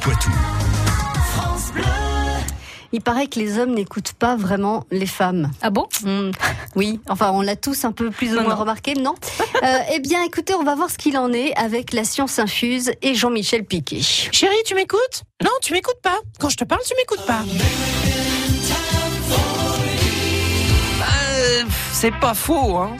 Poitou. Il paraît que les hommes n'écoutent pas vraiment les femmes. Ah bon? Hmm, Oui, enfin on l'a tous un peu plus ou moins non. remarqué, non Euh, Eh bien écoutez, on va voir ce qu'il en est avec la science infuse et Jean-Michel Piquet. Chérie, tu m'écoutes? Non, tu m'écoutes pas. Quand je te parle, tu m'écoutes pas. Euh, c'est pas faux, hein.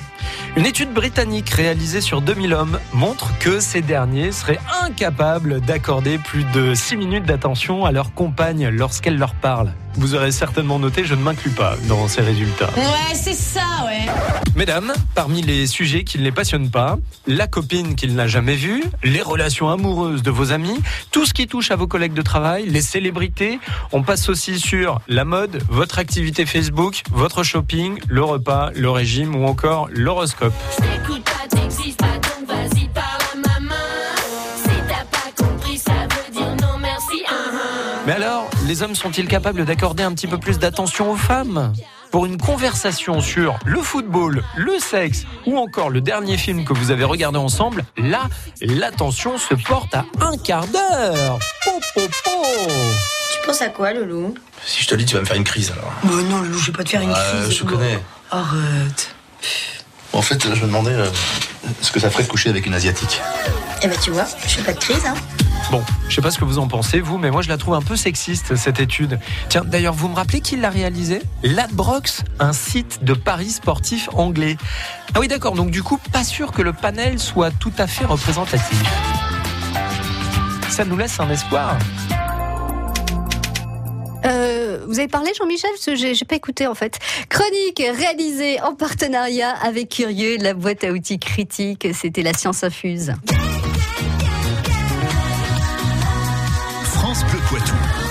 Une étude britannique réalisée sur 2000 hommes montre que ces derniers seraient incapables d'accorder plus de 6 minutes d'attention à leur compagne lorsqu'elle leur parle. Vous aurez certainement noté, je ne m'inclus pas dans ces résultats. Ouais, c'est ça, ouais. Mesdames, parmi les sujets qui ne les passionnent pas, la copine qu'il n'a jamais vue, les relations amoureuses de vos amis, tout ce qui touche à vos collègues de travail, les célébrités, on passe aussi sur la mode, votre activité Facebook, votre shopping, le repas, le régime ou encore l'horoscope. Mais alors, les hommes sont-ils capables d'accorder un petit peu plus d'attention aux femmes pour une conversation sur le football, le sexe ou encore le dernier film que vous avez regardé ensemble, là, l'attention se porte à un quart d'heure. Po, po, po. Tu penses à quoi, Loulou Si je te le dis, tu vas me faire une crise alors. Bah non, Loulou, je vais pas te faire une crise. je te connais. Arrête. En fait, je me demandais euh, ce que ça ferait de coucher avec une asiatique. Eh ben, tu vois, je fais pas de crise, hein. Bon, je sais pas ce que vous en pensez, vous, mais moi je la trouve un peu sexiste, cette étude. Tiens, d'ailleurs, vous me rappelez qui l'a réalisée? Ladbrokes, un site de paris sportif anglais. Ah oui, d'accord, donc du coup, pas sûr que le panel soit tout à fait représentatif. Ça nous laisse un espoir. Euh, vous avez parlé Jean-Michel Parce que j'ai pas écouté en fait. Chronique réalisée en partenariat avec Curieux, la boîte à outils critique. C'était la science infuse. France Bleu Poitou.